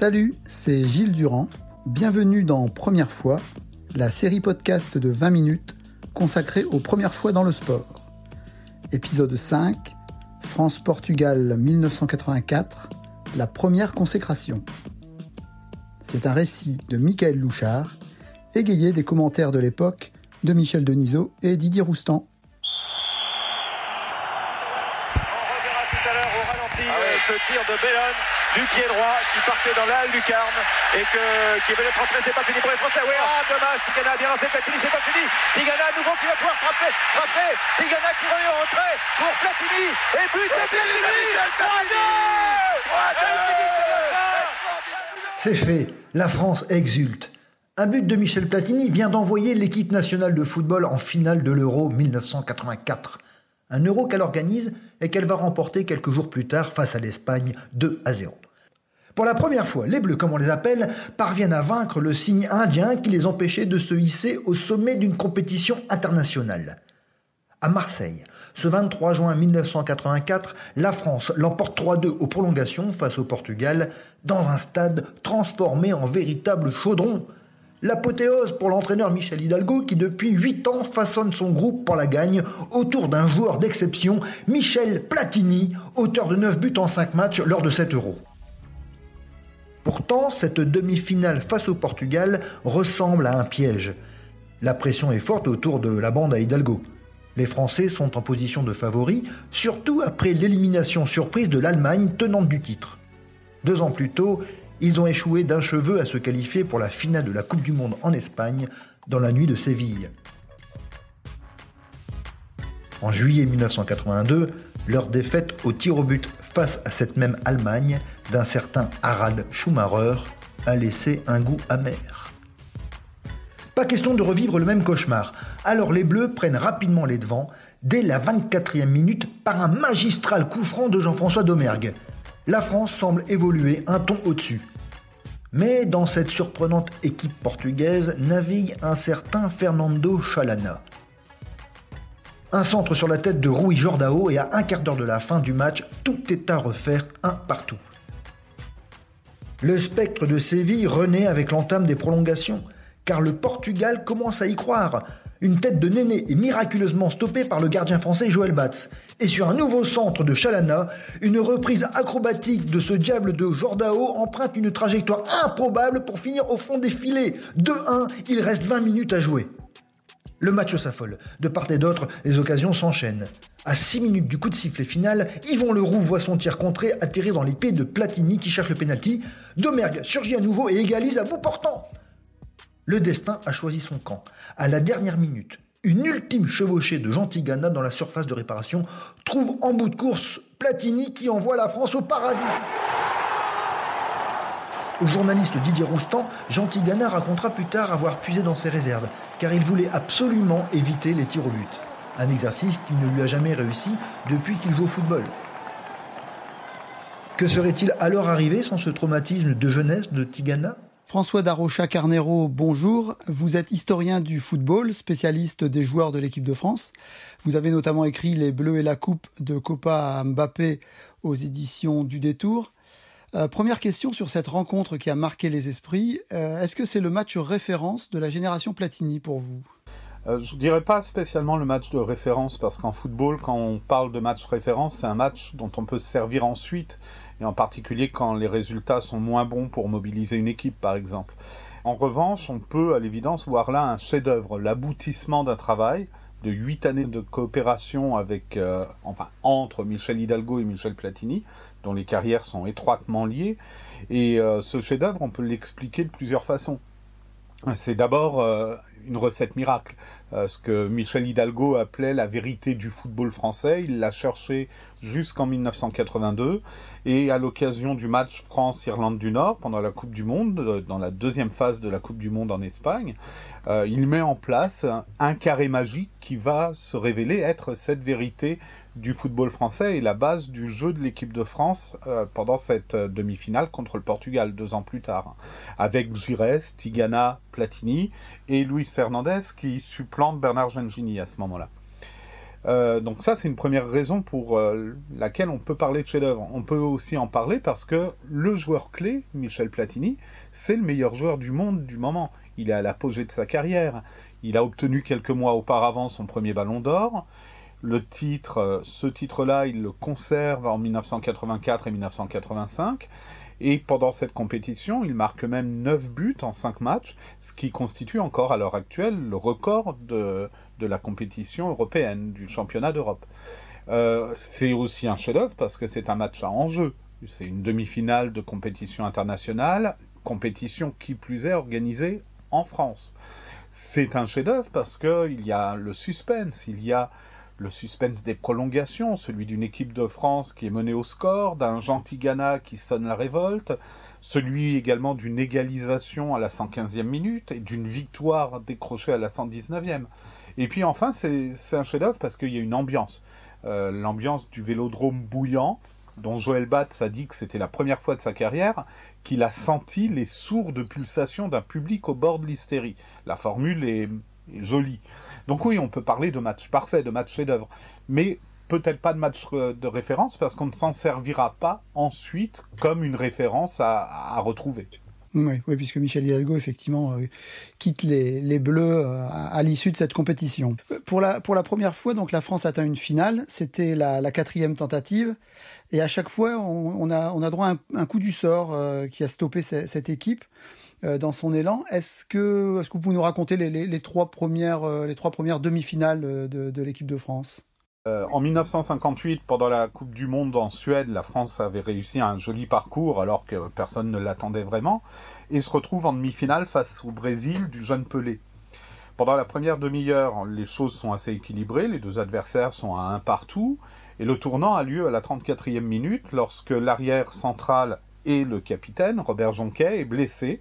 Salut, c'est Gilles Durand. Bienvenue dans Première fois, la série podcast de 20 minutes consacrée aux premières fois dans le sport. Épisode 5, France-Portugal 1984, la première consécration. C'est un récit de Michael Louchard, égayé des commentaires de l'époque de Michel Denisot et Didier Roustan. ce tir de Bellone du pied droit qui partait dans la lucarne et que, qui venait de rentrer. C'est pas fini pour les Français. Oui, ah, dommage. Tigana bien lancé Platini. C'est pas fini. Tigana à nouveau qui va pouvoir frapper. Frapper. Tigana qui revient en retrait pour Platini. Et but de Platini. 3-2. C'est fait. La France exulte. Un but de Michel Platini vient d'envoyer l'équipe nationale de football en finale de l'Euro 1984 un euro qu'elle organise et qu'elle va remporter quelques jours plus tard face à l'Espagne 2 à 0. Pour la première fois, les Bleus, comme on les appelle, parviennent à vaincre le signe indien qui les empêchait de se hisser au sommet d'une compétition internationale. À Marseille, ce 23 juin 1984, la France l'emporte 3-2 aux prolongations face au Portugal dans un stade transformé en véritable chaudron L'apothéose pour l'entraîneur Michel Hidalgo qui depuis 8 ans façonne son groupe pour la gagne autour d'un joueur d'exception, Michel Platini, auteur de 9 buts en 5 matchs lors de 7 euros. Pourtant, cette demi-finale face au Portugal ressemble à un piège. La pression est forte autour de la bande à Hidalgo. Les Français sont en position de favori, surtout après l'élimination surprise de l'Allemagne tenante du titre. Deux ans plus tôt, ils ont échoué d'un cheveu à se qualifier pour la finale de la Coupe du Monde en Espagne dans la nuit de Séville. En juillet 1982, leur défaite au tir au but face à cette même Allemagne d'un certain Harald Schumacher a laissé un goût amer. Pas question de revivre le même cauchemar, alors les Bleus prennent rapidement les devants dès la 24e minute par un magistral coup franc de Jean-François Domergue la France semble évoluer un ton au-dessus. Mais dans cette surprenante équipe portugaise navigue un certain Fernando Chalana. Un centre sur la tête de Rui Jordao et à un quart d'heure de la fin du match, tout est à refaire un partout. Le spectre de Séville renaît avec l'entame des prolongations, car le Portugal commence à y croire. Une tête de Néné est miraculeusement stoppée par le gardien français Joël Batz. Et sur un nouveau centre de Chalana, une reprise acrobatique de ce diable de Jordao emprunte une trajectoire improbable pour finir au fond des filets. 2-1, il reste 20 minutes à jouer. Le match s'affole. De part et d'autre, les occasions s'enchaînent. À 6 minutes du coup de sifflet final, Yvon Leroux voit son tir contré atterrir dans pieds de Platini qui cherche le pénalty. Domergue surgit à nouveau et égalise à bout portant. Le destin a choisi son camp. À la dernière minute, une ultime chevauchée de Gentilgana dans la surface de réparation trouve en bout de course Platini qui envoie la France au paradis. Au journaliste Didier Roustan, Gentilgana racontera plus tard avoir puisé dans ses réserves, car il voulait absolument éviter les tirs au but. Un exercice qui ne lui a jamais réussi depuis qu'il joue au football. Que serait-il alors arrivé sans ce traumatisme de jeunesse de Tigana? François Darocha Carnero, bonjour. Vous êtes historien du football, spécialiste des joueurs de l'équipe de France. Vous avez notamment écrit Les Bleus et la Coupe de Copa Mbappé aux éditions du Détour. Euh, première question sur cette rencontre qui a marqué les esprits. Euh, est-ce que c'est le match référence de la génération Platini pour vous? Euh, je dirais pas spécialement le match de référence parce qu'en football, quand on parle de match référence, c'est un match dont on peut se servir ensuite et en particulier quand les résultats sont moins bons pour mobiliser une équipe, par exemple. En revanche, on peut à l'évidence voir là un chef-d'œuvre, l'aboutissement d'un travail de huit années de coopération euh, entre Michel Hidalgo et Michel Platini, dont les carrières sont étroitement liées. Et euh, ce chef-d'œuvre, on peut l'expliquer de plusieurs façons. C'est d'abord euh, une recette miracle. Euh, ce que Michel Hidalgo appelait la vérité du football français. Il l'a cherché jusqu'en 1982 et à l'occasion du match France-Irlande du Nord pendant la Coupe du Monde, euh, dans la deuxième phase de la Coupe du Monde en Espagne, il met en place un carré magique qui va se révéler être cette vérité du football français et la base du jeu de l'équipe de France pendant cette demi-finale contre le Portugal deux ans plus tard, avec Gires, Tigana, Platini et Luis Fernandez qui supplante Bernard Gengini à ce moment-là. Euh, donc ça, c'est une première raison pour euh, laquelle on peut parler de chef-d'œuvre. On peut aussi en parler parce que le joueur clé, Michel Platini, c'est le meilleur joueur du monde du moment. Il est à l'apogée de sa carrière. Il a obtenu quelques mois auparavant son premier ballon d'or. Le titre, euh, ce titre-là, il le conserve en 1984 et 1985. Et pendant cette compétition, il marque même 9 buts en 5 matchs, ce qui constitue encore à l'heure actuelle le record de, la compétition européenne, du championnat d'Europe. Euh, c'est aussi un chef-d'œuvre parce que c'est un match à enjeu. C'est une demi-finale de compétition internationale, compétition qui plus est organisée en France. C'est un chef-d'œuvre parce qu'il y a le suspense, il y a le suspense des prolongations, celui d'une équipe de France qui est menée au score, d'un gentil Ghana qui sonne la révolte, celui également d'une égalisation à la 115e minute et d'une victoire décrochée à la 119e. Et puis enfin, c'est un chef-d'œuvre parce qu'il y a une ambiance. Euh, l'ambiance du vélodrome bouillant, dont Joël Batz a dit que c'était la première fois de sa carrière qu'il a senti les sourdes pulsations d'un public au bord de l'hystérie. La formule est joli. Donc oui, on peut parler de match parfait, de match chef-d'œuvre, mais peut-être pas de match euh, de référence parce qu'on ne s'en servira pas ensuite comme une référence à, retrouver. Oui, puisque Michel Hidalgo, effectivement, euh, quitte les, Bleus euh, à, l'issue de cette compétition. Pour la, première fois, donc la France atteint une finale. C'était la, quatrième tentative. Et à chaque fois, on a droit à un, coup du sort qui a stoppé cette équipe. Euh, dans son élan. Est-ce que, vous pouvez nous raconter les, trois premières, euh, trois premières demi-finales euh, de, l'équipe de France? En 1958, pendant la Coupe du Monde en Suède, la France avait réussi un joli parcours alors que personne ne l'attendait vraiment et se retrouve en demi-finale face au Brésil du jeune Pelé. Pendant la première demi-heure, les choses sont assez équilibrées, les deux adversaires sont à un partout et le tournant a lieu à la 34e minute lorsque l'arrière central et le capitaine, Robert Jonquet, est blessé.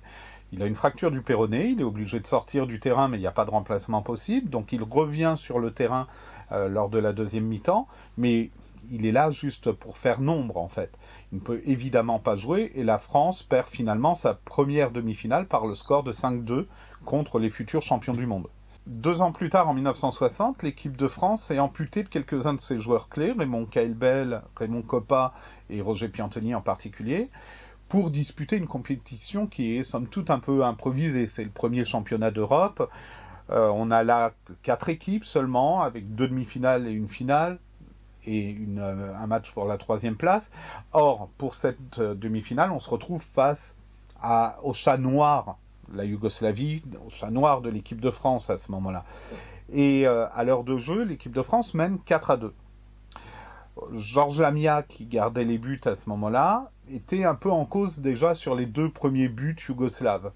Il a une fracture du péroné, il est obligé de sortir du terrain, mais il n'y a pas de remplacement possible, donc il revient sur le terrain euh, lors de la deuxième mi-temps, mais il est là juste pour faire nombre en fait. Il ne peut évidemment pas jouer et la France perd finalement sa première demi-finale par le score de 5-2 contre les futurs champions du monde. Deux ans plus tard, en 1960, l'équipe de France est amputée de quelques-uns de ses joueurs clés, Raymond Cailbel, Raymond Coppa et Roger Piantoni en particulier, pour disputer une compétition qui est somme toute un peu improvisée. C'est le premier championnat d'Europe. Euh, on a là quatre équipes seulement, avec deux demi-finales et une finale, et euh, un match pour la troisième place. Or, pour cette euh, demi-finale, on se retrouve face au chat noir la Yougoslavie, au chat noir de l'équipe de France à ce moment-là. Et euh, à l'heure de jeu, l'équipe de France mène 4 à 2. Georges Lamia, qui gardait les buts à ce moment-là, était un peu en cause déjà sur les deux premiers buts yougoslaves.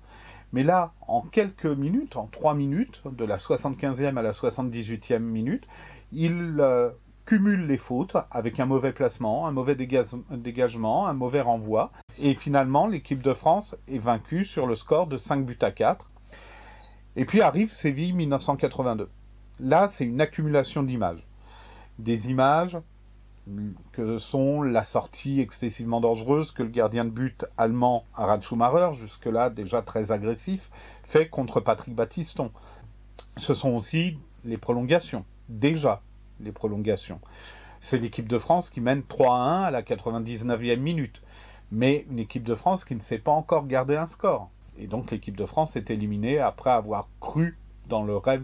Mais là, en quelques minutes, en 3 minutes, de la 75e à la 78e minute, il euh, cumule les fautes avec un mauvais placement, un mauvais dégagement, un mauvais renvoi. Et finalement, l'équipe de France est vaincue sur le score de 5 buts à 4. Et puis arrive Séville 1982. Là, c'est une accumulation d'images. Des images que sont la sortie excessivement dangereuse que le gardien de but allemand Harald Schumacher, jusque-là déjà très agressif, fait contre Patrick Battiston. Ce sont aussi les prolongations, déjà les prolongations. C'est l'équipe de France qui mène 3 à 1 à la 99e minute. Mais une équipe de France qui ne sait pas encore garder un score. Et donc l'équipe de France est éliminée après avoir cru dans le rêve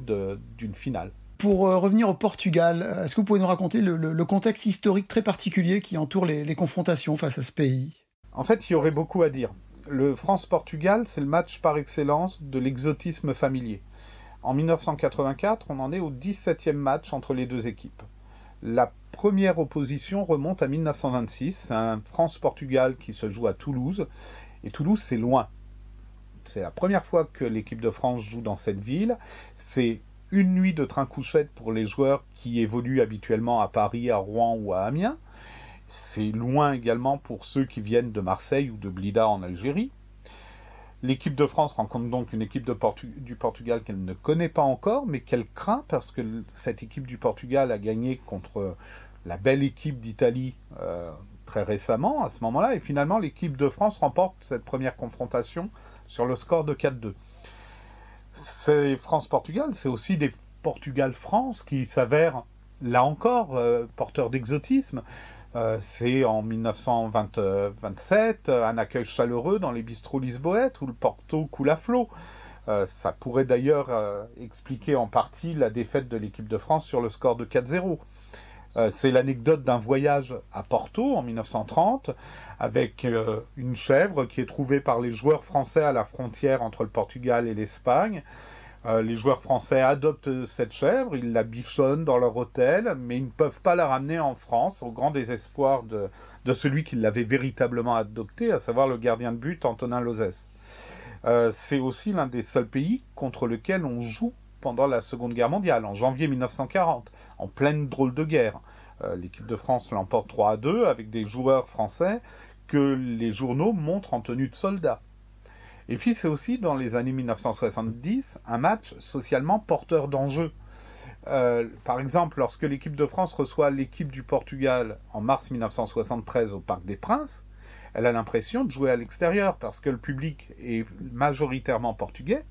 d'une finale. Pour euh, revenir au Portugal, est-ce que vous pouvez nous raconter le, contexte historique très particulier qui entoure les, les confrontations face à ce pays? En fait, il y aurait beaucoup à dire. Le France-Portugal, c'est le match par excellence de l'exotisme familier. En 1984, on en est au 17e match entre les deux équipes. La première opposition remonte à 1926, c'est un France-Portugal qui se joue à Toulouse, et Toulouse c'est loin. C'est la première fois que l'équipe de France joue dans cette ville. C'est une nuit de train couchette pour les joueurs qui évoluent habituellement à Paris, à Rouen ou à Amiens. C'est loin également pour ceux qui viennent de Marseille ou de Blida en Algérie. L'équipe de France rencontre donc une équipe du Portugal qu'elle ne connaît pas encore, mais qu'elle craint parce que cette équipe du Portugal a gagné contre la belle équipe d'Italie euh, très récemment, à ce moment-là, et finalement l'équipe de France remporte cette première confrontation sur le score de 4-2. C'est France-Portugal, c'est aussi des Portugal-France qui s'avèrent là encore, porteur d'exotisme. C'est en 1927 un accueil chaleureux dans les bistrots lisboètes où le Porto coule à flot. ça pourrait d'ailleurs expliquer en partie la défaite de l'équipe de France sur le score de 4-0. Euh, c'est l'anecdote d'un voyage à Porto en 1930 avec euh, une chèvre qui est trouvée par les joueurs français à la frontière entre le Portugal et l'Espagne. Euh, les joueurs français adoptent cette chèvre, ils la bichonnent dans leur hôtel, mais ils ne peuvent pas la ramener en France au grand désespoir de, celui qui l'avait véritablement adoptée, à savoir le gardien de but Antonin Lozès. c'est aussi l'un des seuls pays contre lequel on joue pendant la Seconde Guerre mondiale, en janvier 1940, en pleine drôle de guerre. Euh, l'équipe de France l'emporte 3 à 2 avec des joueurs français que les journaux montrent en tenue de soldats. Et puis c'est aussi dans les années 1970 un match socialement porteur d'enjeux. Euh, par exemple, lorsque l'équipe de France reçoit l'équipe du Portugal en mars 1973 au Parc des Princes, elle a l'impression de jouer à l'extérieur parce que le public est majoritairement portugais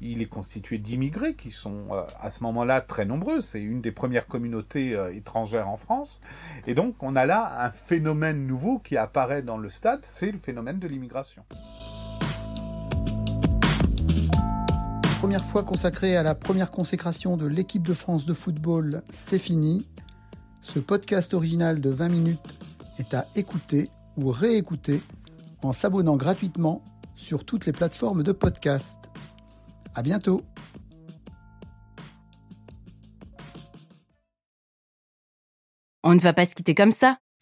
il est constitué d'immigrés qui sont euh, à ce moment-là très nombreux. C'est une des premières communautés euh, étrangères en France. Et donc on a là un phénomène nouveau qui apparaît dans le stade, c'est le phénomène de l'immigration. Première fois consacrée à la première consécration de l'équipe de France de football, c'est fini. Ce podcast original de 20 minutes est à écouter ou réécouter en s'abonnant gratuitement sur toutes les plateformes de podcast. À bientôt On ne va pas se quitter comme ça.